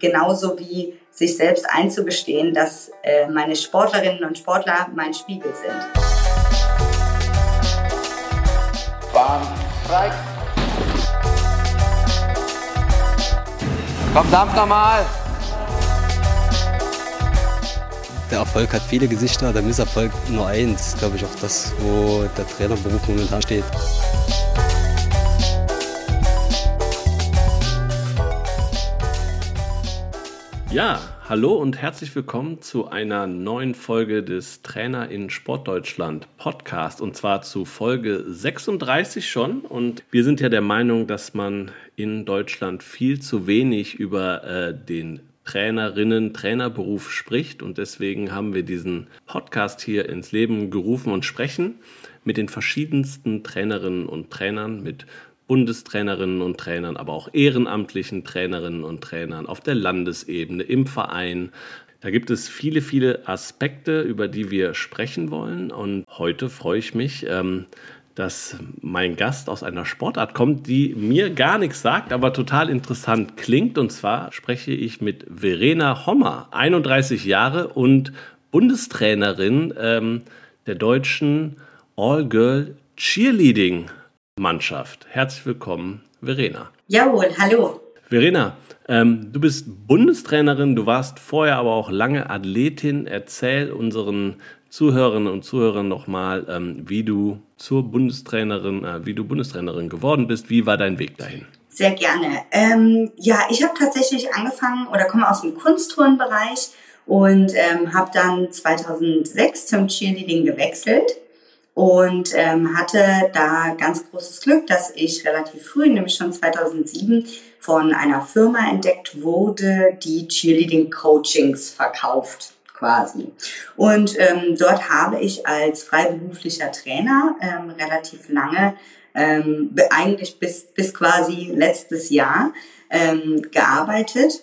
genauso wie sich selbst einzugestehen, dass äh, meine Sportlerinnen und Sportler mein Spiegel sind. Bahn frei. Komm, dampf nochmal. Der Erfolg hat viele Gesichter, der Misserfolg nur eins. Glaube ich auch das, wo der Trainerberuf momentan steht. Ja, hallo und herzlich willkommen zu einer neuen Folge des Trainer in Sportdeutschland Podcast und zwar zu Folge 36 schon. Und wir sind ja der Meinung, dass man in Deutschland viel zu wenig über äh, den Trainerinnen, Trainerberuf spricht und deswegen haben wir diesen Podcast hier ins Leben gerufen und sprechen mit den verschiedensten Trainerinnen und Trainern, mit Bundestrainerinnen und Trainern, aber auch ehrenamtlichen Trainerinnen und Trainern auf der Landesebene, im Verein. Da gibt es viele, viele Aspekte, über die wir sprechen wollen. Und heute freue ich mich, ähm, dass mein Gast aus einer Sportart kommt, die mir gar nichts sagt, aber total interessant klingt. Und zwar spreche ich mit Verena Hommer, 31 Jahre und Bundestrainerin ähm, der deutschen All-Girl Cheerleading Mannschaft. Herzlich willkommen, Verena. Jawohl, hallo. Verena, ähm, du bist Bundestrainerin, du warst vorher aber auch lange Athletin. Erzähl unseren Zuhörerinnen und Zuhörern nochmal, ähm, wie du zur Bundestrainerin, äh, wie du Bundestrainerin geworden bist. Wie war dein Weg dahin? Sehr gerne. Ähm, ja, ich habe tatsächlich angefangen oder komme aus dem Kunstturnbereich und ähm, habe dann 2006 zum Cheerleading gewechselt und ähm, hatte da ganz großes Glück, dass ich relativ früh, nämlich schon 2007, von einer Firma entdeckt wurde, die Cheerleading Coachings verkauft quasi. Und ähm, dort habe ich als freiberuflicher Trainer ähm, relativ lange, ähm, eigentlich bis, bis quasi letztes Jahr ähm, gearbeitet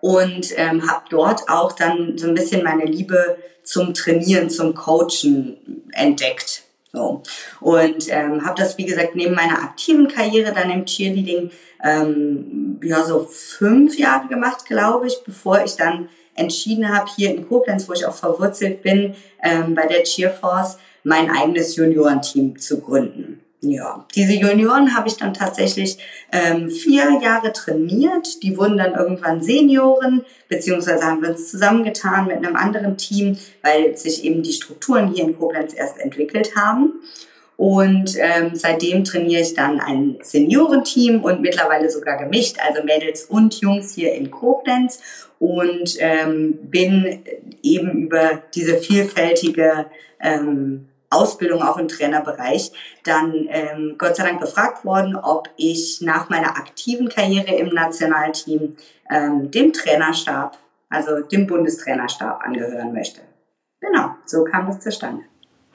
und ähm, habe dort auch dann so ein bisschen meine Liebe zum Trainieren, zum Coachen entdeckt. So. Und ähm, habe das, wie gesagt, neben meiner aktiven Karriere dann im Cheerleading ähm, ja so fünf Jahre gemacht, glaube ich, bevor ich dann entschieden habe, hier in Koblenz, wo ich auch verwurzelt bin, ähm, bei der Cheerforce, mein eigenes Juniorenteam zu gründen. Ja, diese Junioren habe ich dann tatsächlich ähm, vier Jahre trainiert. Die wurden dann irgendwann Senioren, beziehungsweise haben wir uns zusammengetan mit einem anderen Team, weil sich eben die Strukturen hier in Koblenz erst entwickelt haben. Und ähm, seitdem trainiere ich dann ein Seniorenteam und mittlerweile sogar gemischt, also Mädels und Jungs hier in Koblenz und ähm, bin eben über diese vielfältige ähm, Ausbildung auch im Trainerbereich dann ähm, Gott sei Dank befragt worden, ob ich nach meiner aktiven Karriere im Nationalteam ähm, dem Trainerstab, also dem Bundestrainerstab angehören möchte. Genau, so kam es zustande.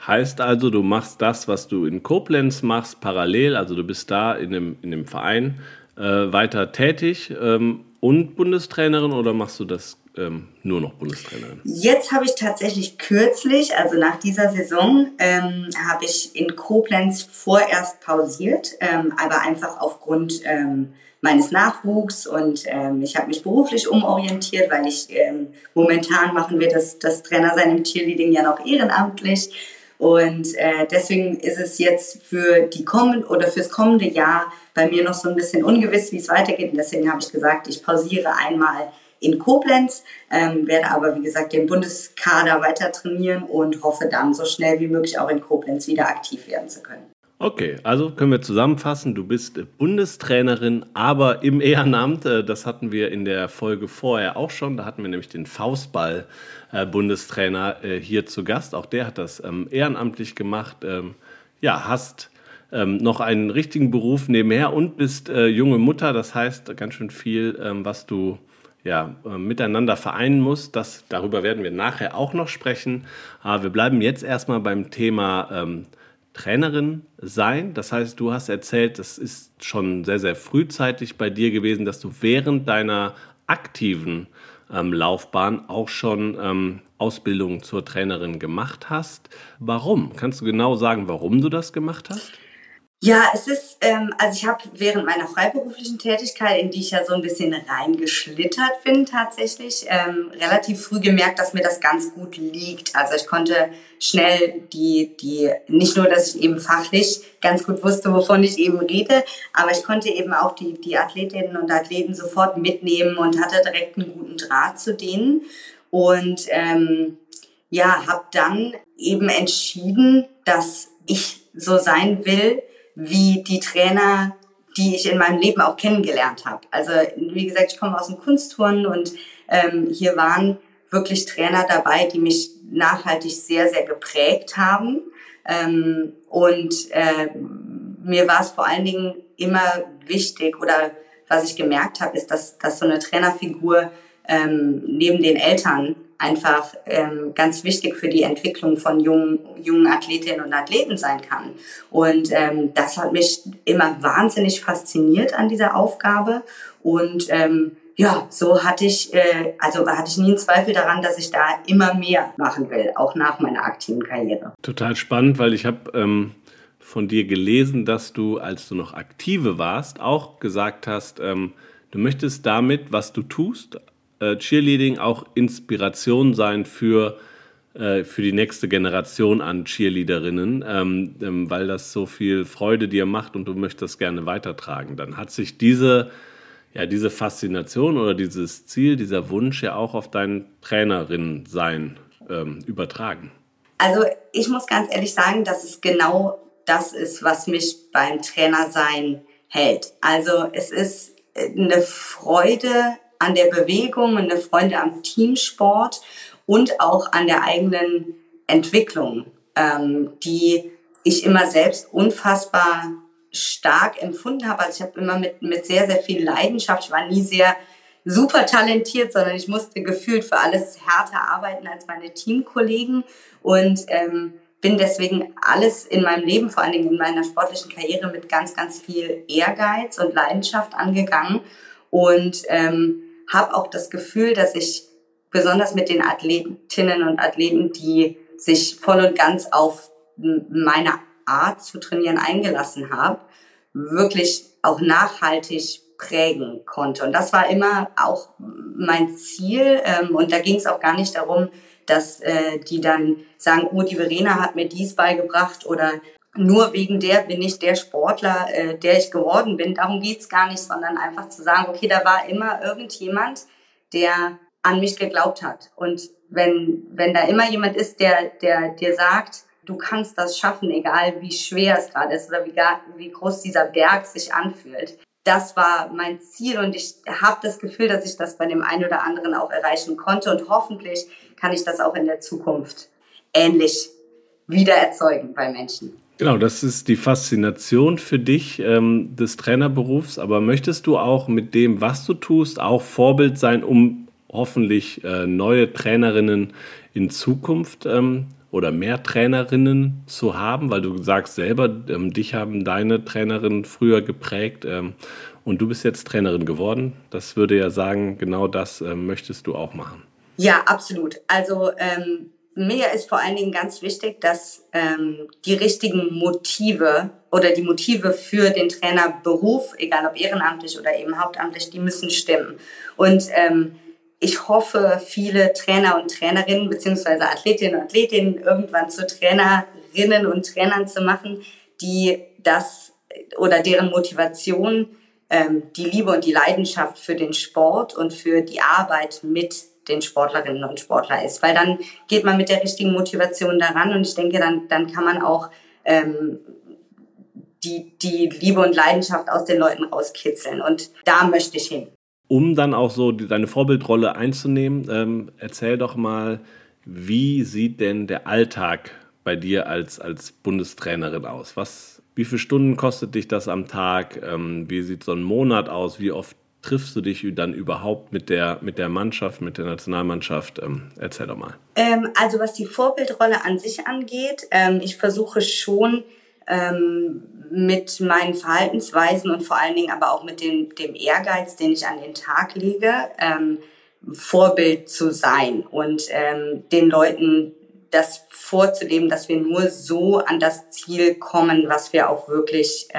Heißt also, du machst das, was du in Koblenz machst, parallel, also du bist da in dem, in dem Verein äh, weiter tätig ähm, und Bundestrainerin oder machst du das ähm, nur noch Bundestrainerin? Jetzt habe ich tatsächlich kürzlich, also nach dieser Saison, ähm, habe ich in Koblenz vorerst pausiert, ähm, aber einfach aufgrund ähm, meines Nachwuchs und ähm, ich habe mich beruflich umorientiert, weil ich ähm, momentan machen wir das, das Trainersein im Cheerleading ja noch ehrenamtlich. Und äh, deswegen ist es jetzt für die kommende oder fürs kommende Jahr bei mir noch so ein bisschen ungewiss, wie es weitergeht. Und deswegen habe ich gesagt, ich pausiere einmal in Koblenz, ähm, werde aber wie gesagt den Bundeskader weiter trainieren und hoffe dann so schnell wie möglich auch in Koblenz wieder aktiv werden zu können. Okay, also können wir zusammenfassen, du bist Bundestrainerin, aber im Ehrenamt, äh, das hatten wir in der Folge vorher auch schon, da hatten wir nämlich den Faustball-Bundestrainer äh, hier zu Gast, auch der hat das ähm, ehrenamtlich gemacht. Ähm, ja, hast ähm, noch einen richtigen Beruf nebenher und bist äh, junge Mutter, das heißt ganz schön viel, was du ja, äh, miteinander vereinen muss. Das, darüber werden wir nachher auch noch sprechen. Aber wir bleiben jetzt erstmal beim Thema ähm, Trainerin sein. Das heißt, du hast erzählt, das ist schon sehr, sehr frühzeitig bei dir gewesen, dass du während deiner aktiven ähm, Laufbahn auch schon ähm, Ausbildung zur Trainerin gemacht hast. Warum? Kannst du genau sagen, warum du das gemacht hast? Ja, es ist, ähm, also ich habe während meiner freiberuflichen Tätigkeit, in die ich ja so ein bisschen reingeschlittert bin tatsächlich, ähm, relativ früh gemerkt, dass mir das ganz gut liegt. Also ich konnte schnell die, die, nicht nur, dass ich eben fachlich ganz gut wusste, wovon ich eben rede, aber ich konnte eben auch die, die Athletinnen und Athleten sofort mitnehmen und hatte direkt einen guten Draht zu denen. Und ähm, ja, habe dann eben entschieden, dass ich so sein will, wie die Trainer, die ich in meinem Leben auch kennengelernt habe. Also wie gesagt, ich komme aus dem Kunstturnen und ähm, hier waren wirklich Trainer dabei, die mich nachhaltig sehr, sehr geprägt haben. Ähm, und äh, mir war es vor allen Dingen immer wichtig oder was ich gemerkt habe, ist, dass, dass so eine Trainerfigur ähm, neben den Eltern einfach ähm, ganz wichtig für die Entwicklung von jungen, jungen Athletinnen und Athleten sein kann. Und ähm, das hat mich immer wahnsinnig fasziniert an dieser Aufgabe. Und ähm, ja, so hatte ich, äh, also hatte ich nie einen Zweifel daran, dass ich da immer mehr machen will, auch nach meiner aktiven Karriere. Total spannend, weil ich habe ähm, von dir gelesen, dass du, als du noch aktive warst, auch gesagt hast, ähm, du möchtest damit, was du tust, äh, Cheerleading auch Inspiration sein für, äh, für die nächste Generation an Cheerleaderinnen, ähm, ähm, weil das so viel Freude dir macht und du möchtest das gerne weitertragen. Dann hat sich diese, ja, diese Faszination oder dieses Ziel, dieser Wunsch ja auch auf dein Trainerin-Sein ähm, übertragen. Also ich muss ganz ehrlich sagen, dass es genau das ist, was mich beim Trainersein hält. Also es ist eine Freude an der Bewegung und eine Freude am Teamsport und auch an der eigenen Entwicklung, ähm, die ich immer selbst unfassbar stark empfunden habe. Also ich habe immer mit, mit sehr, sehr viel Leidenschaft, ich war nie sehr super talentiert, sondern ich musste gefühlt für alles härter arbeiten als meine Teamkollegen und ähm, bin deswegen alles in meinem Leben, vor allen Dingen in meiner sportlichen Karriere, mit ganz, ganz viel Ehrgeiz und Leidenschaft angegangen und ähm, habe auch das Gefühl, dass ich besonders mit den Athletinnen und Athleten, die sich voll und ganz auf meine Art zu trainieren eingelassen habe, wirklich auch nachhaltig prägen konnte. Und das war immer auch mein Ziel. Ähm, und da ging es auch gar nicht darum, dass äh, die dann sagen, oh, die Verena hat mir dies beigebracht oder nur wegen der bin ich der Sportler, äh, der ich geworden bin. Darum geht's gar nicht, sondern einfach zu sagen, okay, da war immer irgendjemand, der an mich geglaubt hat. Und wenn, wenn da immer jemand ist, der, der dir sagt, du kannst das schaffen, egal wie schwer es gerade ist oder wie, wie groß dieser Berg sich anfühlt. Das war mein Ziel und ich habe das Gefühl, dass ich das bei dem einen oder anderen auch erreichen konnte und hoffentlich kann ich das auch in der Zukunft ähnlich wieder erzeugen bei Menschen. Genau, das ist die Faszination für dich ähm, des Trainerberufs. Aber möchtest du auch mit dem, was du tust, auch Vorbild sein, um hoffentlich äh, neue Trainerinnen in Zukunft ähm, oder mehr Trainerinnen zu haben? Weil du sagst selber, ähm, dich haben deine Trainerinnen früher geprägt ähm, und du bist jetzt Trainerin geworden. Das würde ja sagen, genau das ähm, möchtest du auch machen. Ja, absolut. Also ähm, mir ist vor allen Dingen ganz wichtig, dass ähm, die richtigen Motive oder die Motive für den Trainerberuf, egal ob ehrenamtlich oder eben hauptamtlich, die müssen stimmen. Und ähm, ich hoffe, viele Trainer und Trainerinnen beziehungsweise Athletinnen und Athletinnen irgendwann zu Trainerinnen und Trainern zu machen, die das oder deren Motivation ähm, die Liebe und die Leidenschaft für den Sport und für die Arbeit mit den Sportlerinnen und Sportler ist. Weil dann geht man mit der richtigen Motivation daran und ich denke, dann, dann kann man auch ähm, die, die Liebe und Leidenschaft aus den Leuten rauskitzeln. Und da möchte ich hin. Um dann auch so deine Vorbildrolle einzunehmen, ähm, erzähl doch mal, wie sieht denn der Alltag bei dir als, als Bundestrainerin aus? Was, wie viele Stunden kostet dich das am Tag? Ähm, wie sieht so ein Monat aus? Wie oft triffst du dich dann überhaupt mit der, mit der Mannschaft, mit der Nationalmannschaft? Ähm, erzähl doch mal. Ähm, also was die Vorbildrolle an sich angeht, ähm, ich versuche schon ähm, mit meinen Verhaltensweisen und vor allen Dingen aber auch mit dem, dem Ehrgeiz, den ich an den Tag lege, ähm, Vorbild zu sein und ähm, den Leuten das vorzuleben, dass wir nur so an das Ziel kommen, was wir auch wirklich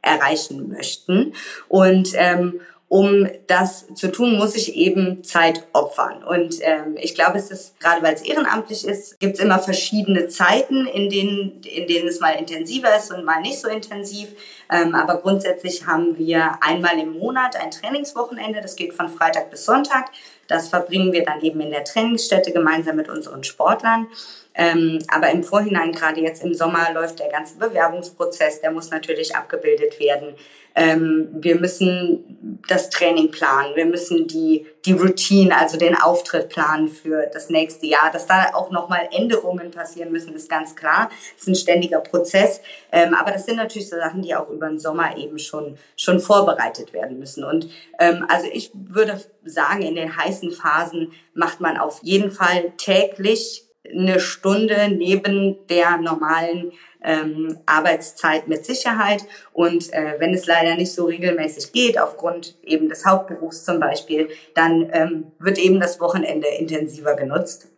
erreichen möchten. Und ähm, um das zu tun, muss ich eben Zeit opfern. Und ähm, ich glaube, es ist, gerade weil es ehrenamtlich ist, gibt es immer verschiedene Zeiten, in denen, in denen es mal intensiver ist und mal nicht so intensiv. Ähm, aber grundsätzlich haben wir einmal im Monat ein Trainingswochenende. Das geht von Freitag bis Sonntag. Das verbringen wir dann eben in der Trainingsstätte gemeinsam mit unseren Sportlern. Ähm, aber im Vorhinein, gerade jetzt im Sommer, läuft der ganze Bewerbungsprozess, der muss natürlich abgebildet werden. Ähm, wir müssen das Training planen, wir müssen die, die Routine, also den Auftritt planen für das nächste Jahr. Dass da auch nochmal Änderungen passieren müssen, ist ganz klar. Das ist ein ständiger Prozess. Ähm, aber das sind natürlich so Sachen, die auch über den Sommer eben schon, schon vorbereitet werden müssen. Und ähm, also ich würde sagen, in den heißen Phasen macht man auf jeden Fall täglich eine Stunde neben der normalen ähm, Arbeitszeit mit Sicherheit. Und äh, wenn es leider nicht so regelmäßig geht, aufgrund eben des Hauptberufs zum Beispiel, dann ähm, wird eben das Wochenende intensiver genutzt.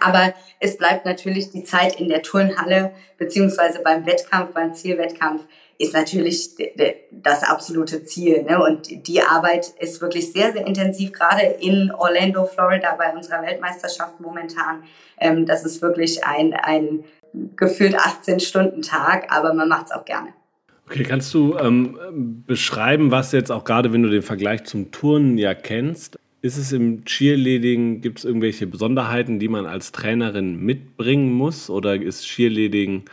Aber es bleibt natürlich die Zeit in der Turnhalle beziehungsweise beim Wettkampf, beim Zielwettkampf ist natürlich das absolute Ziel. Ne? Und die Arbeit ist wirklich sehr, sehr intensiv, gerade in Orlando, Florida, bei unserer Weltmeisterschaft momentan. Ähm, das ist wirklich ein, ein gefühlt 18-Stunden-Tag, aber man macht es auch gerne. Okay, kannst du ähm, beschreiben, was jetzt auch gerade, wenn du den Vergleich zum Turnen ja kennst, ist es im Cheerleading, gibt es irgendwelche Besonderheiten, die man als Trainerin mitbringen muss? Oder ist Cheerleading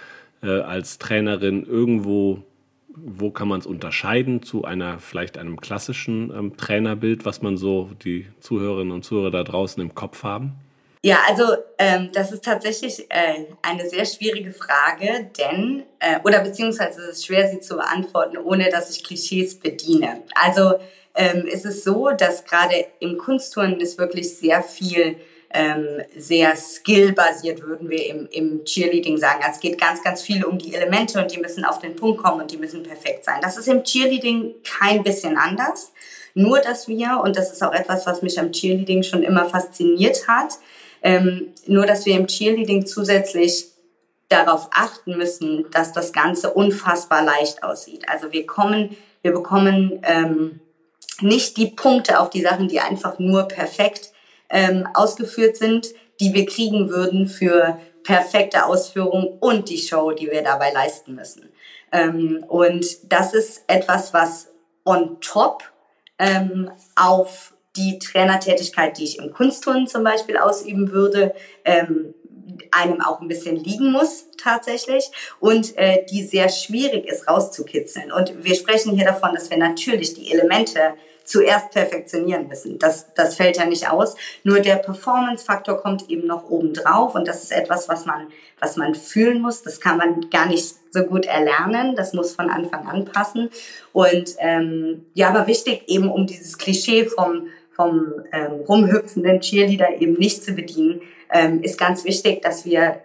äh, als Trainerin irgendwo wo kann man es unterscheiden zu einer vielleicht einem klassischen ähm, Trainerbild, was man so die Zuhörerinnen und Zuhörer da draußen im Kopf haben? Ja, also ähm, das ist tatsächlich äh, eine sehr schwierige Frage, denn äh, oder beziehungsweise es ist schwer, sie zu beantworten, ohne dass ich Klischees bediene. Also ähm, ist es so, dass gerade im Kunstturnen ist wirklich sehr viel ähm, sehr skillbasiert, würden wir im, im Cheerleading sagen. Also es geht ganz, ganz viel um die Elemente und die müssen auf den Punkt kommen und die müssen perfekt sein. Das ist im Cheerleading kein bisschen anders. Nur, dass wir, und das ist auch etwas, was mich am Cheerleading schon immer fasziniert hat, ähm, nur, dass wir im Cheerleading zusätzlich darauf achten müssen, dass das Ganze unfassbar leicht aussieht. Also wir kommen, wir bekommen ähm, nicht die Punkte auf die Sachen, die einfach nur perfekt ähm, ausgeführt sind, die wir kriegen würden für perfekte Ausführung und die Show, die wir dabei leisten müssen. Ähm, und das ist etwas, was on top ähm, auf die Trainertätigkeit, die ich im Kunstturnen zum Beispiel ausüben würde, ähm, einem auch ein bisschen liegen muss tatsächlich und äh, die sehr schwierig ist rauszukitzeln. Und wir sprechen hier davon, dass wir natürlich die Elemente zuerst perfektionieren müssen. Das, das fällt ja nicht aus. Nur der Performance-Faktor kommt eben noch oben drauf und das ist etwas, was man, was man fühlen muss. Das kann man gar nicht so gut erlernen. Das muss von Anfang an passen. Und ähm, ja, aber wichtig eben, um dieses Klischee vom, vom ähm, rumhüpfenden Cheerleader eben nicht zu bedienen, ähm, ist ganz wichtig, dass wir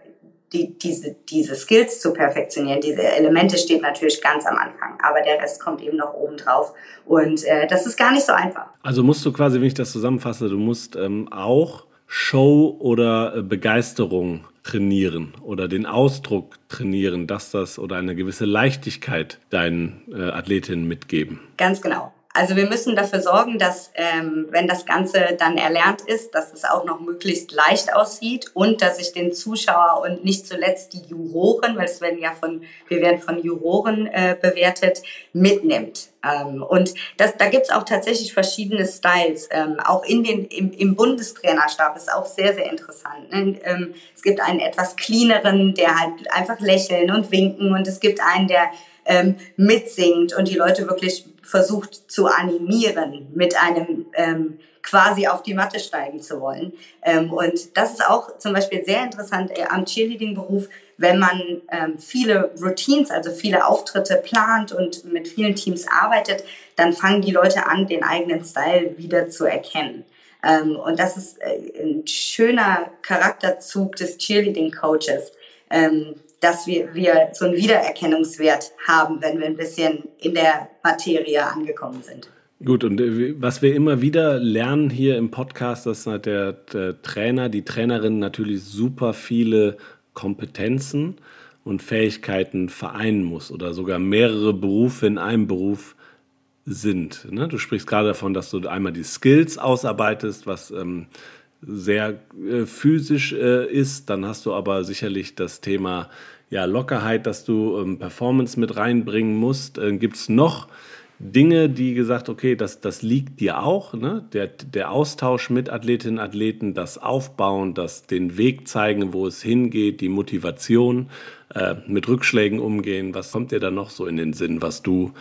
die, diese, diese Skills zu perfektionieren, diese Elemente steht natürlich ganz am Anfang, aber der Rest kommt eben noch oben drauf. Und äh, das ist gar nicht so einfach. Also musst du quasi, wenn ich das zusammenfasse, du musst ähm, auch Show oder äh, Begeisterung trainieren oder den Ausdruck trainieren, dass das oder eine gewisse Leichtigkeit deinen äh, Athletinnen mitgeben. Ganz genau. Also wir müssen dafür sorgen, dass ähm, wenn das Ganze dann erlernt ist, dass es auch noch möglichst leicht aussieht und dass ich den Zuschauer und nicht zuletzt die Juroren, weil es werden ja von, wir werden von Juroren äh, bewertet, mitnimmt. Ähm, und das, da gibt's auch tatsächlich verschiedene Styles. Ähm, auch in den, im, im Bundestrainerstab ist auch sehr, sehr interessant. Ne? Ähm, es gibt einen etwas cleaneren, der halt einfach lächeln und winken und es gibt einen, der ähm, mitsingt und die Leute wirklich versucht zu animieren, mit einem ähm, quasi auf die Matte steigen zu wollen. Ähm, und das ist auch zum Beispiel sehr interessant äh, am Cheerleading-Beruf, wenn man ähm, viele Routines, also viele Auftritte plant und mit vielen Teams arbeitet, dann fangen die Leute an, den eigenen Style wieder zu erkennen. Ähm, und das ist äh, ein schöner Charakterzug des Cheerleading-Coaches, ähm, dass wir, wir so einen Wiedererkennungswert haben, wenn wir ein bisschen in der Materie angekommen sind. Gut, und äh, was wir immer wieder lernen hier im Podcast, dass halt der, der Trainer, die Trainerin natürlich super viele Kompetenzen und Fähigkeiten vereinen muss oder sogar mehrere Berufe in einem Beruf sind. Ne? Du sprichst gerade davon, dass du einmal die Skills ausarbeitest, was ähm, sehr äh, physisch äh, ist. Dann hast du aber sicherlich das Thema ja, Lockerheit, dass du ähm, Performance mit reinbringen musst. Äh, Gibt es noch Dinge, die gesagt, okay, das, das liegt dir auch, ne? der, der Austausch mit Athletinnen und Athleten, das Aufbauen, das den Weg zeigen, wo es hingeht, die Motivation, äh, mit Rückschlägen umgehen. Was kommt dir da noch so in den Sinn, was du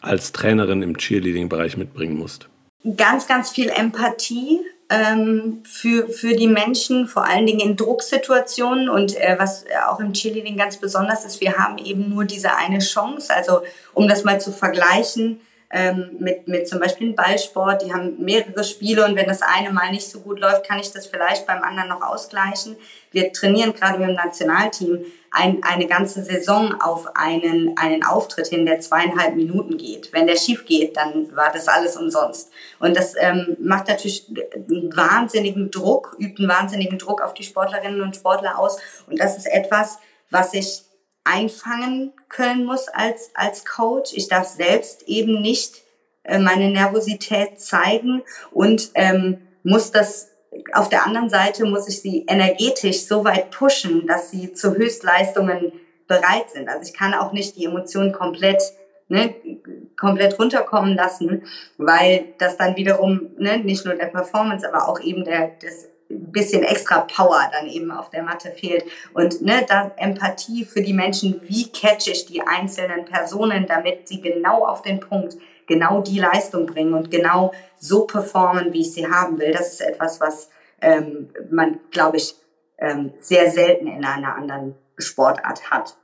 als Trainerin im Cheerleading-Bereich mitbringen musst? Ganz, ganz viel Empathie, ähm, für, für die Menschen, vor allen Dingen in Drucksituationen. Und äh, was auch im Cheerleading ganz besonders ist, wir haben eben nur diese eine Chance. Also um das mal zu vergleichen, ähm, mit, mit zum Beispiel einem Ballsport, die haben mehrere Spiele und wenn das eine mal nicht so gut läuft, kann ich das vielleicht beim anderen noch ausgleichen. Wir trainieren gerade mit dem Nationalteam ein, eine ganze Saison auf einen, einen Auftritt hin, der zweieinhalb Minuten geht. Wenn der schief geht, dann war das alles umsonst. Und das ähm, macht natürlich einen wahnsinnigen Druck, übt einen wahnsinnigen Druck auf die Sportlerinnen und Sportler aus. Und das ist etwas, was ich einfangen können muss als, als Coach. Ich darf selbst eben nicht äh, meine Nervosität zeigen und ähm, muss das auf der anderen Seite muss ich sie energetisch so weit pushen, dass sie zu Höchstleistungen bereit sind. Also ich kann auch nicht die Emotionen komplett ne, komplett runterkommen lassen, weil das dann wiederum ne, nicht nur der Performance, aber auch eben der das bisschen extra Power dann eben auf der Matte fehlt. Und ne, da Empathie für die Menschen, wie catch ich die einzelnen Personen, damit sie genau auf den Punkt genau die Leistung bringen und genau so performen, wie ich sie haben will. Das ist etwas, was ähm, man, glaube ich, ähm, sehr selten in einer anderen Sportart hat.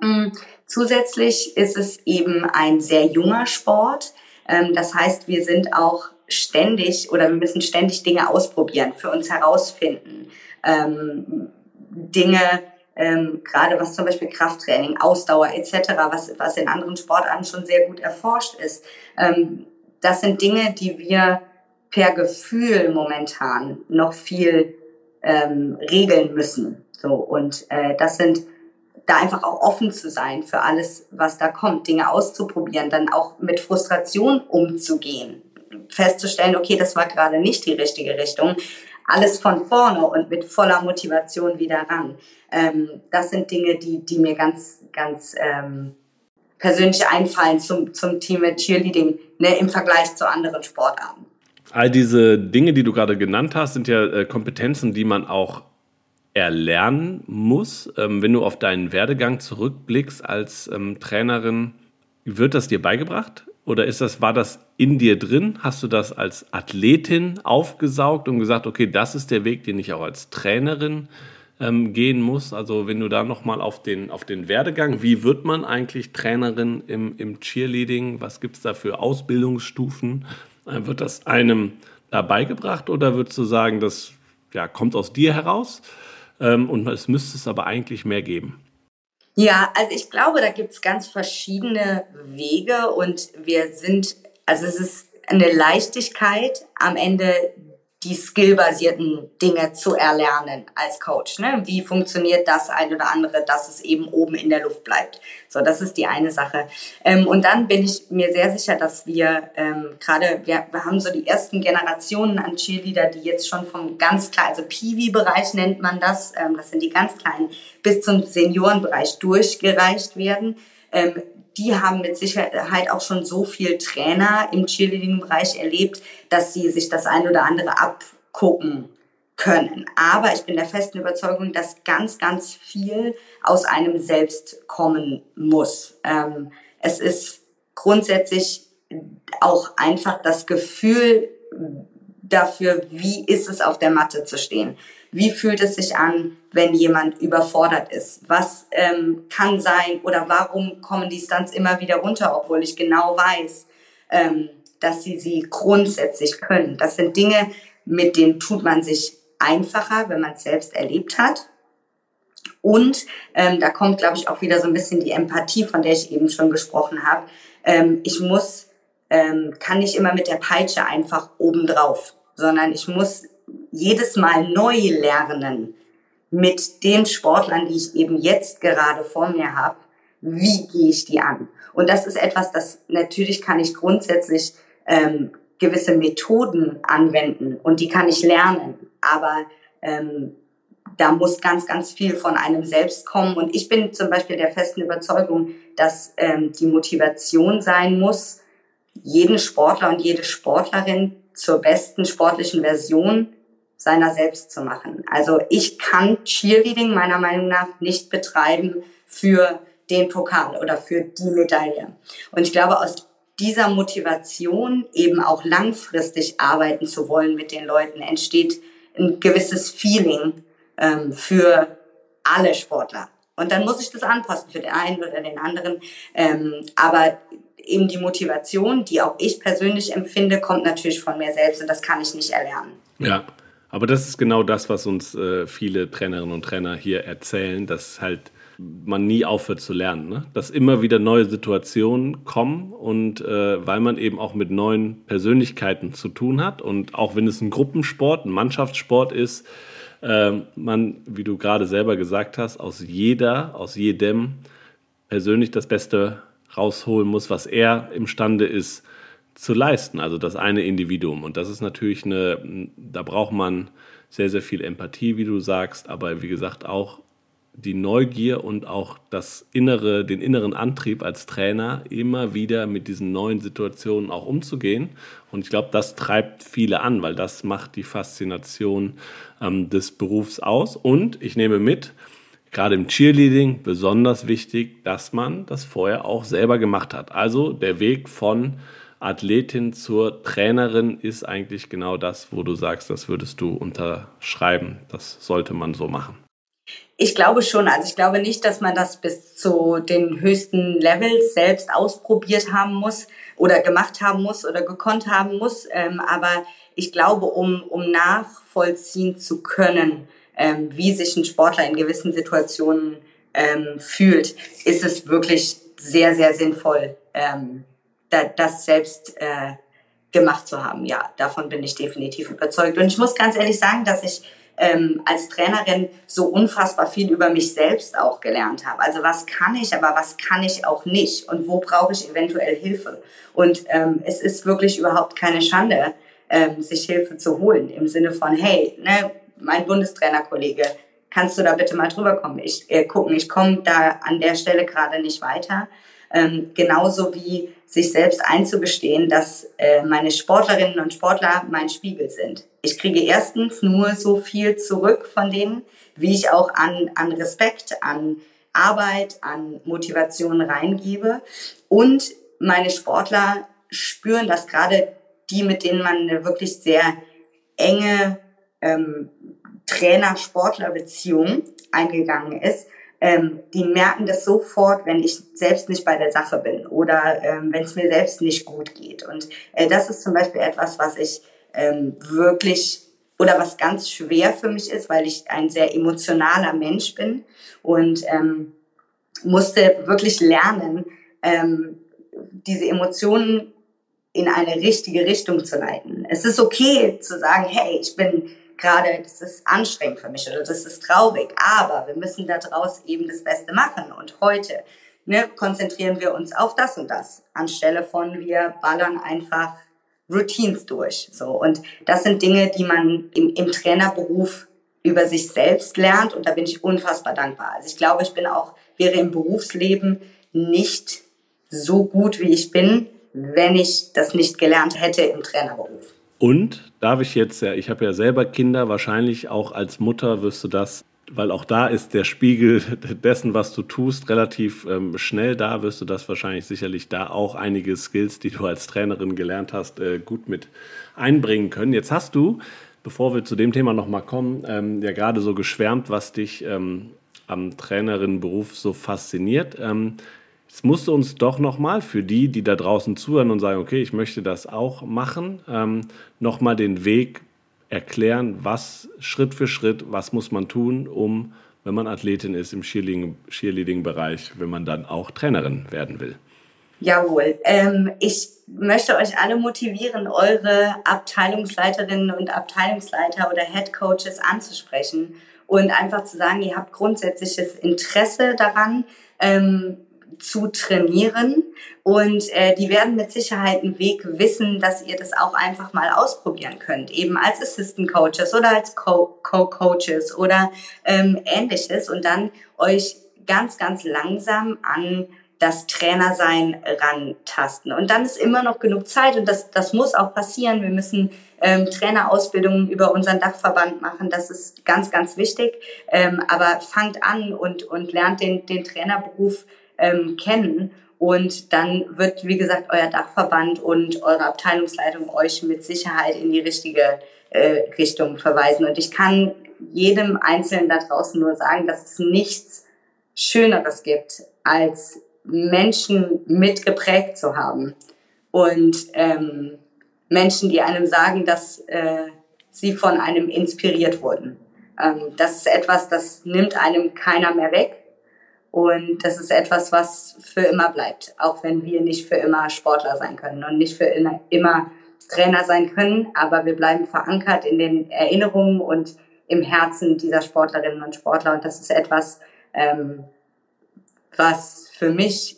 Mhm. Zusätzlich ist es eben ein sehr junger Sport. Ähm, das heißt, wir sind auch ständig oder wir müssen ständig Dinge ausprobieren, für uns herausfinden. Ähm, Dinge, ähm, gerade was zum Beispiel Krafttraining, Ausdauer etc., was, was in anderen Sportarten schon sehr gut erforscht ist. Ähm, das sind Dinge, die wir per Gefühl momentan noch viel ähm, regeln müssen. So und äh, das sind da einfach auch offen zu sein für alles, was da kommt, Dinge auszuprobieren, dann auch mit Frustration umzugehen, festzustellen, okay, das war gerade nicht die richtige Richtung, alles von vorne und mit voller Motivation wieder ran. Ähm, das sind Dinge, die, die mir ganz, ganz ähm, persönlich einfallen zum, zum mit Cheerleading ne, im Vergleich zu anderen Sportarten. All diese Dinge, die du gerade genannt hast, sind ja äh, Kompetenzen, die man auch erlernen muss. Ähm, wenn du auf deinen Werdegang zurückblickst als ähm, Trainerin, wird das dir beigebracht? Oder ist das, war das in dir drin? Hast du das als Athletin aufgesaugt und gesagt, okay, das ist der Weg, den ich auch als Trainerin ähm, gehen muss? Also wenn du da nochmal auf den, auf den Werdegang, wie wird man eigentlich Trainerin im, im Cheerleading? Was gibt es da für Ausbildungsstufen? Äh, wird das einem da beigebracht oder würdest du sagen, das ja, kommt aus dir heraus ähm, und es müsste es aber eigentlich mehr geben? Ja, also ich glaube, da gibt's ganz verschiedene Wege und wir sind, also es ist eine Leichtigkeit, am Ende die skillbasierten Dinge zu erlernen als Coach. Ne? Wie funktioniert das eine oder andere, dass es eben oben in der Luft bleibt? So, das ist die eine Sache. Ähm, und dann bin ich mir sehr sicher, dass wir ähm, gerade, wir, wir haben so die ersten Generationen an Cheerleader, die jetzt schon vom ganz kleinen, also Peewee-Bereich nennt man das, ähm, das sind die ganz kleinen, bis zum Seniorenbereich durchgereicht werden. Ähm, die haben mit Sicherheit auch schon so viel Trainer im Cheerleading-Bereich erlebt, dass sie sich das ein oder andere abgucken können. Aber ich bin der festen Überzeugung, dass ganz, ganz viel aus einem selbst kommen muss. Ähm, es ist grundsätzlich auch einfach das Gefühl dafür, wie ist es auf der Matte zu stehen. Wie fühlt es sich an, wenn jemand überfordert ist? Was ähm, kann sein oder warum kommen die Stunts immer wieder runter, obwohl ich genau weiß, ähm, dass sie sie grundsätzlich können? Das sind Dinge, mit denen tut man sich einfacher, wenn man es selbst erlebt hat. Und ähm, da kommt, glaube ich, auch wieder so ein bisschen die Empathie, von der ich eben schon gesprochen habe. Ähm, ich muss ähm, kann nicht immer mit der Peitsche einfach obendrauf, sondern ich muss jedes Mal neu lernen mit den Sportlern, die ich eben jetzt gerade vor mir habe, wie gehe ich die an? Und das ist etwas, das natürlich kann ich grundsätzlich ähm, gewisse Methoden anwenden und die kann ich lernen, aber ähm, da muss ganz, ganz viel von einem selbst kommen. Und ich bin zum Beispiel der festen Überzeugung, dass ähm, die Motivation sein muss, jeden Sportler und jede Sportlerin zur besten sportlichen Version seiner selbst zu machen. Also ich kann Cheerleading meiner Meinung nach nicht betreiben für den Pokal oder für die Medaille. Und ich glaube, aus dieser Motivation eben auch langfristig arbeiten zu wollen mit den Leuten entsteht ein gewisses Feeling ähm, für alle Sportler. Und dann muss ich das anpassen für den einen oder den anderen. Ähm, aber eben die Motivation, die auch ich persönlich empfinde, kommt natürlich von mir selbst und das kann ich nicht erlernen. Ja, aber das ist genau das, was uns äh, viele Trainerinnen und Trainer hier erzählen, dass halt man nie aufhört zu lernen. Ne? Dass immer wieder neue Situationen kommen und äh, weil man eben auch mit neuen Persönlichkeiten zu tun hat und auch wenn es ein Gruppensport, ein Mannschaftssport ist, äh, man, wie du gerade selber gesagt hast, aus jeder, aus jedem persönlich das Beste rausholen muss, was er imstande ist zu leisten. Also das eine Individuum. Und das ist natürlich eine, da braucht man sehr, sehr viel Empathie, wie du sagst, aber wie gesagt auch die Neugier und auch das innere, den inneren Antrieb als Trainer, immer wieder mit diesen neuen Situationen auch umzugehen. Und ich glaube, das treibt viele an, weil das macht die Faszination ähm, des Berufs aus. Und ich nehme mit, gerade im Cheerleading besonders wichtig, dass man das vorher auch selber gemacht hat. Also der Weg von Athletin zur Trainerin ist eigentlich genau das, wo du sagst, das würdest du unterschreiben. Das sollte man so machen. Ich glaube schon. Also ich glaube nicht, dass man das bis zu den höchsten Levels selbst ausprobiert haben muss oder gemacht haben muss oder gekonnt haben muss. Ähm, aber ich glaube, um, um nachvollziehen zu können, ähm, wie sich ein Sportler in gewissen Situationen ähm, fühlt, ist es wirklich sehr, sehr sinnvoll, da, das selbst äh, gemacht zu haben. Ja, davon bin ich definitiv überzeugt. Und ich muss ganz ehrlich sagen, dass ich ähm, als Trainerin so unfassbar viel über mich selbst auch gelernt habe. Also was kann ich, aber was kann ich auch nicht und wo brauche ich eventuell Hilfe. Und ähm, es ist wirklich überhaupt keine Schande, ähm, sich Hilfe zu holen im Sinne von, hey, ne, mein Bundestrainerkollege, kannst du da bitte mal drüber kommen? Ich äh, gucken, ich komme da an der Stelle gerade nicht weiter. Ähm, genauso wie sich selbst einzugestehen, dass äh, meine Sportlerinnen und Sportler mein Spiegel sind. Ich kriege erstens nur so viel zurück von denen, wie ich auch an, an Respekt, an Arbeit, an Motivation reingebe. Und meine Sportler spüren das gerade die, mit denen man eine wirklich sehr enge ähm, Trainer-Sportler-Beziehung eingegangen ist, ähm, die merken das sofort, wenn ich selbst nicht bei der Sache bin oder ähm, wenn es mir selbst nicht gut geht. Und äh, das ist zum Beispiel etwas, was ich ähm, wirklich oder was ganz schwer für mich ist, weil ich ein sehr emotionaler Mensch bin und ähm, musste wirklich lernen, ähm, diese Emotionen in eine richtige Richtung zu leiten. Es ist okay zu sagen, hey, ich bin gerade, das ist anstrengend für mich oder das ist traurig, aber wir müssen daraus eben das Beste machen. Und heute ne, konzentrieren wir uns auf das und das, anstelle von wir ballern einfach Routines durch. So. Und das sind Dinge, die man im, im Trainerberuf über sich selbst lernt und da bin ich unfassbar dankbar. Also ich glaube, ich bin auch, wäre im Berufsleben nicht so gut, wie ich bin, wenn ich das nicht gelernt hätte im Trainerberuf. Und darf ich jetzt ja, ich habe ja selber Kinder, wahrscheinlich auch als Mutter wirst du das, weil auch da ist der Spiegel dessen, was du tust, relativ ähm, schnell da, wirst du das wahrscheinlich sicherlich da auch einige Skills, die du als Trainerin gelernt hast, äh, gut mit einbringen können. Jetzt hast du, bevor wir zu dem Thema nochmal kommen, ähm, ja gerade so geschwärmt, was dich ähm, am Trainerinnenberuf so fasziniert. Ähm, Jetzt musst du uns doch nochmal für die, die da draußen zuhören und sagen, okay, ich möchte das auch machen, ähm, nochmal den Weg erklären, was Schritt für Schritt, was muss man tun, um, wenn man Athletin ist im Cheerleading-Bereich, wenn man dann auch Trainerin werden will. Jawohl. Ähm, ich möchte euch alle motivieren, eure Abteilungsleiterinnen und Abteilungsleiter oder Head Coaches anzusprechen und einfach zu sagen, ihr habt grundsätzliches Interesse daran, ähm, zu trainieren und äh, die werden mit Sicherheit einen Weg wissen, dass ihr das auch einfach mal ausprobieren könnt, eben als Assistant Coaches oder als Co-Coaches oder ähm, ähnliches und dann euch ganz, ganz langsam an das Trainersein rantasten. Und dann ist immer noch genug Zeit und das, das muss auch passieren. Wir müssen ähm, Trainerausbildungen über unseren Dachverband machen. Das ist ganz, ganz wichtig. Ähm, aber fangt an und, und lernt den, den Trainerberuf ähm, kennen. Und dann wird, wie gesagt, euer Dachverband und eure Abteilungsleitung euch mit Sicherheit in die richtige äh, Richtung verweisen. Und ich kann jedem Einzelnen da draußen nur sagen, dass es nichts Schöneres gibt, als Menschen mitgeprägt zu haben. Und ähm, Menschen, die einem sagen, dass äh, sie von einem inspiriert wurden. Ähm, das ist etwas, das nimmt einem keiner mehr weg. Und das ist etwas, was für immer bleibt, auch wenn wir nicht für immer Sportler sein können und nicht für immer Trainer sein können. Aber wir bleiben verankert in den Erinnerungen und im Herzen dieser Sportlerinnen und Sportler. Und das ist etwas, ähm, was für mich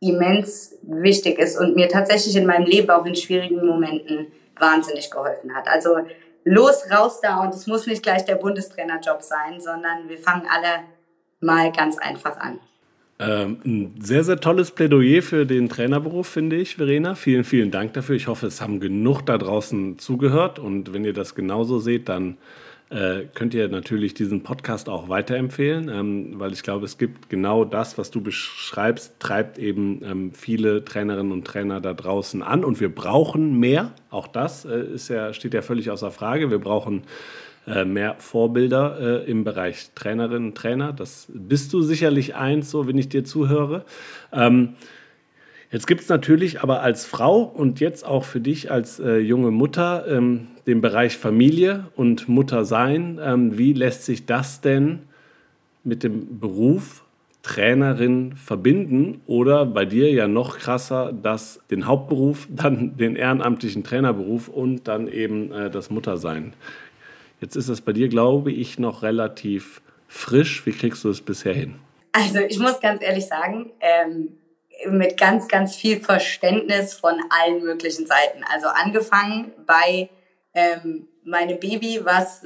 immens wichtig ist und mir tatsächlich in meinem Leben auch in schwierigen Momenten wahnsinnig geholfen hat. Also los, raus da und es muss nicht gleich der Bundestrainerjob sein, sondern wir fangen alle mal ganz einfach an. Ähm, ein sehr, sehr tolles Plädoyer für den Trainerberuf, finde ich, Verena. Vielen, vielen Dank dafür. Ich hoffe, es haben genug da draußen zugehört. Und wenn ihr das genauso seht, dann äh, könnt ihr natürlich diesen Podcast auch weiterempfehlen, ähm, weil ich glaube, es gibt genau das, was du beschreibst, treibt eben ähm, viele Trainerinnen und Trainer da draußen an. Und wir brauchen mehr. Auch das äh, ist ja, steht ja völlig außer Frage. Wir brauchen mehr Vorbilder äh, im Bereich Trainerinnen Trainer. Das bist du sicherlich eins, so wenn ich dir zuhöre. Ähm, jetzt gibt es natürlich aber als Frau und jetzt auch für dich als äh, junge Mutter ähm, den Bereich Familie und Muttersein. Ähm, wie lässt sich das denn mit dem Beruf Trainerin verbinden oder bei dir ja noch krasser, dass den Hauptberuf, dann den ehrenamtlichen Trainerberuf und dann eben äh, das Muttersein. Jetzt ist es bei dir, glaube ich, noch relativ frisch. Wie kriegst du es bisher hin? Also ich muss ganz ehrlich sagen, ähm, mit ganz, ganz viel Verständnis von allen möglichen Seiten. Also angefangen bei ähm, meinem Baby, was,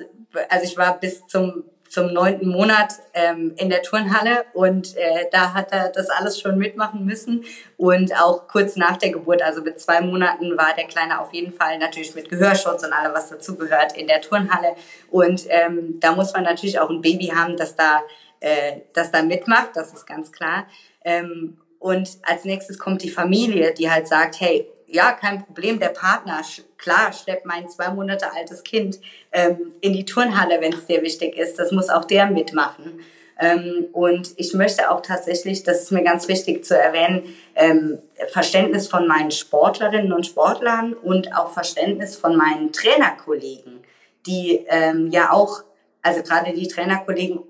also ich war bis zum zum neunten Monat ähm, in der Turnhalle. Und äh, da hat er das alles schon mitmachen müssen. Und auch kurz nach der Geburt, also mit zwei Monaten war der Kleine auf jeden Fall natürlich mit Gehörschutz und allem, was dazugehört, in der Turnhalle. Und ähm, da muss man natürlich auch ein Baby haben, das da, äh, das da mitmacht, das ist ganz klar. Ähm, und als nächstes kommt die Familie, die halt sagt, hey, ja, kein Problem, der Partner, klar, schleppt mein zwei Monate altes Kind ähm, in die Turnhalle, wenn es dir wichtig ist. Das muss auch der mitmachen. Ähm, und ich möchte auch tatsächlich, das ist mir ganz wichtig zu erwähnen, ähm, Verständnis von meinen Sportlerinnen und Sportlern und auch Verständnis von meinen Trainerkollegen, die ähm, ja auch, also gerade die Trainerkollegen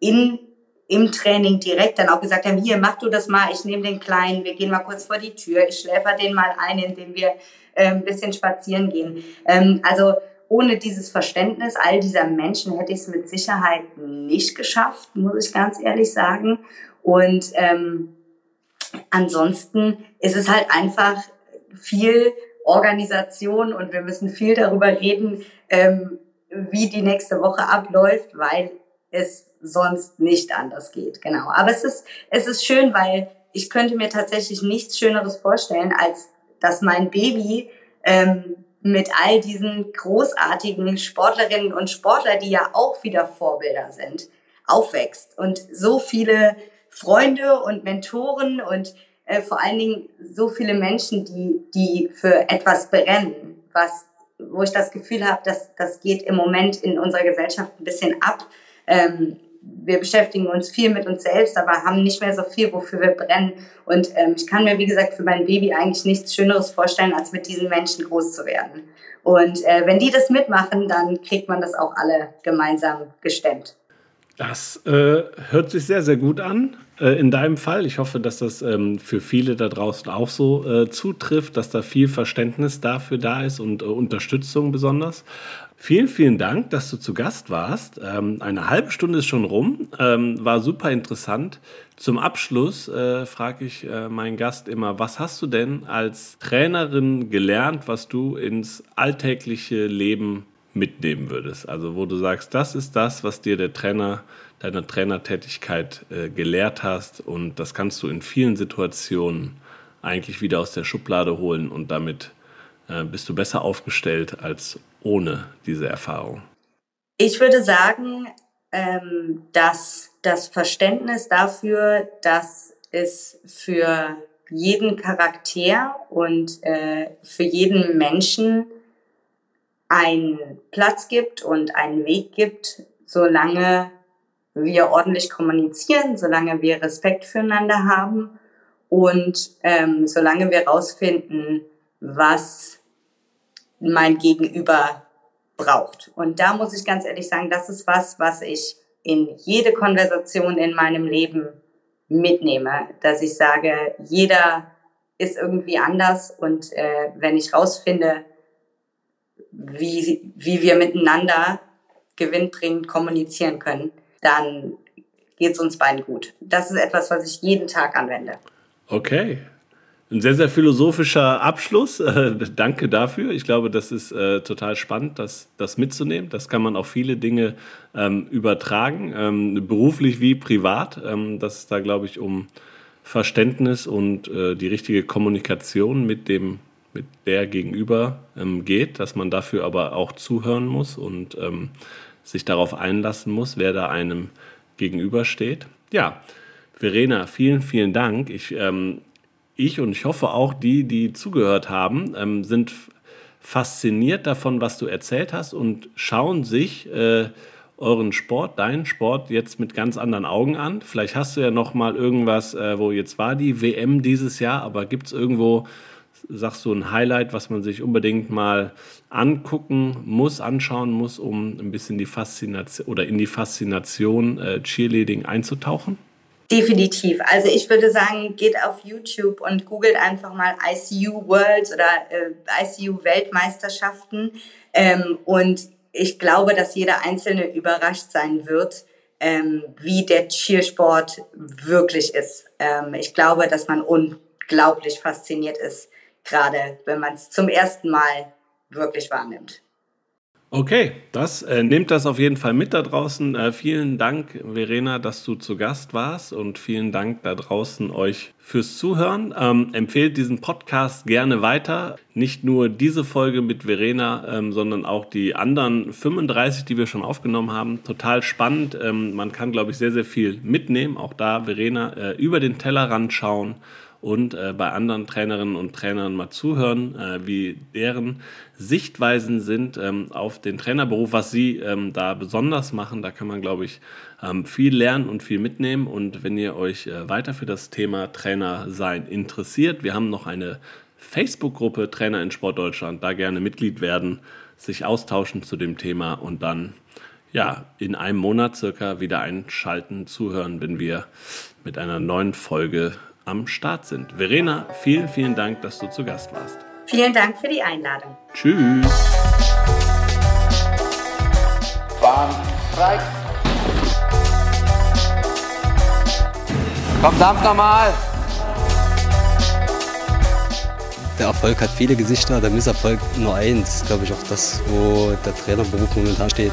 in im Training direkt dann auch gesagt haben, hier, mach du das mal, ich nehme den Kleinen, wir gehen mal kurz vor die Tür, ich schläfer den mal ein, indem wir äh, ein bisschen spazieren gehen. Ähm, also ohne dieses Verständnis all dieser Menschen hätte ich es mit Sicherheit nicht geschafft, muss ich ganz ehrlich sagen. Und ähm, ansonsten ist es halt einfach viel Organisation und wir müssen viel darüber reden, ähm, wie die nächste Woche abläuft, weil es sonst nicht anders geht. Genau. Aber es ist, es ist schön, weil ich könnte mir tatsächlich nichts Schöneres vorstellen, als dass mein Baby ähm, mit all diesen großartigen Sportlerinnen und Sportler, die ja auch wieder Vorbilder sind, aufwächst und so viele Freunde und Mentoren und äh, vor allen Dingen so viele Menschen, die, die für etwas brennen, was, wo ich das Gefühl habe, dass das geht im Moment in unserer Gesellschaft ein bisschen ab. Ähm, wir beschäftigen uns viel mit uns selbst, aber haben nicht mehr so viel, wofür wir brennen. Und ähm, ich kann mir, wie gesagt, für mein Baby eigentlich nichts Schöneres vorstellen, als mit diesen Menschen groß zu werden. Und äh, wenn die das mitmachen, dann kriegt man das auch alle gemeinsam gestemmt. Das äh, hört sich sehr, sehr gut an. Äh, in deinem Fall. Ich hoffe, dass das ähm, für viele da draußen auch so äh, zutrifft, dass da viel Verständnis dafür da ist und äh, Unterstützung besonders. Vielen, vielen Dank, dass du zu Gast warst. Ähm, eine halbe Stunde ist schon rum, ähm, war super interessant. Zum Abschluss äh, frage ich äh, meinen Gast immer, was hast du denn als Trainerin gelernt, was du ins alltägliche Leben mitnehmen würdest? Also wo du sagst, das ist das, was dir der Trainer deiner Trainertätigkeit äh, gelehrt hast und das kannst du in vielen Situationen eigentlich wieder aus der Schublade holen und damit äh, bist du besser aufgestellt als ohne diese Erfahrung. Ich würde sagen, ähm, dass das Verständnis dafür, dass es für jeden Charakter und äh, für jeden Menschen einen Platz gibt und einen Weg gibt, solange wir ordentlich kommunizieren, solange wir Respekt füreinander haben und ähm, solange wir herausfinden, was mein Gegenüber braucht. Und da muss ich ganz ehrlich sagen, das ist was, was ich in jede Konversation in meinem Leben mitnehme, dass ich sage, jeder ist irgendwie anders und äh, wenn ich rausfinde, wie, wie wir miteinander gewinnbringend kommunizieren können, dann geht es uns beiden gut. Das ist etwas, was ich jeden Tag anwende. Okay. Ein sehr, sehr philosophischer Abschluss. Äh, danke dafür. Ich glaube, das ist äh, total spannend, das, das mitzunehmen. Das kann man auf viele Dinge ähm, übertragen, ähm, beruflich wie privat. Ähm, dass es da, glaube ich, um Verständnis und äh, die richtige Kommunikation mit dem mit der Gegenüber ähm, geht, dass man dafür aber auch zuhören muss und ähm, sich darauf einlassen muss, wer da einem gegenübersteht. Ja, Verena, vielen, vielen Dank. Ich, ähm, ich und ich hoffe auch die, die zugehört haben, ähm, sind fasziniert davon, was du erzählt hast und schauen sich äh, euren Sport, deinen Sport jetzt mit ganz anderen Augen an. Vielleicht hast du ja noch mal irgendwas, äh, wo jetzt war die WM dieses Jahr, aber gibt es irgendwo sagst du, ein Highlight, was man sich unbedingt mal angucken muss, anschauen muss, um ein bisschen die Faszination oder in die Faszination äh, Cheerleading einzutauchen? Definitiv. Also ich würde sagen, geht auf YouTube und googelt einfach mal ICU Worlds oder äh, ICU Weltmeisterschaften. Ähm, und ich glaube, dass jeder Einzelne überrascht sein wird, ähm, wie der Cheersport wirklich ist. Ähm, ich glaube, dass man unglaublich fasziniert ist gerade wenn man es zum ersten Mal wirklich wahrnimmt. Okay, das äh, nehmt das auf jeden Fall mit da draußen. Äh, vielen Dank, Verena, dass du zu Gast warst und vielen Dank da draußen euch fürs Zuhören. Ähm, empfehlt diesen Podcast gerne weiter. Nicht nur diese Folge mit Verena, ähm, sondern auch die anderen 35, die wir schon aufgenommen haben. Total spannend. Ähm, man kann, glaube ich, sehr, sehr viel mitnehmen. Auch da, Verena, äh, über den Tellerrand schauen und äh, bei anderen Trainerinnen und Trainern mal zuhören, äh, wie deren Sichtweisen sind ähm, auf den Trainerberuf, was sie ähm, da besonders machen. Da kann man, glaube ich, ähm, viel lernen und viel mitnehmen. Und wenn ihr euch äh, weiter für das Thema Trainer sein interessiert, wir haben noch eine Facebook-Gruppe Trainer in Sport Deutschland. Da gerne Mitglied werden, sich austauschen zu dem Thema und dann ja, in einem Monat circa wieder einschalten, zuhören, wenn wir mit einer neuen Folge am Start sind. Verena, vielen, vielen Dank, dass du zu Gast warst. Vielen Dank für die Einladung. Tschüss. Bahn frei. Verdammt nochmal! Der Erfolg hat viele Gesichter, der Misserfolg nur eins. Glaube ich auch das, wo der Trainerberuf momentan steht.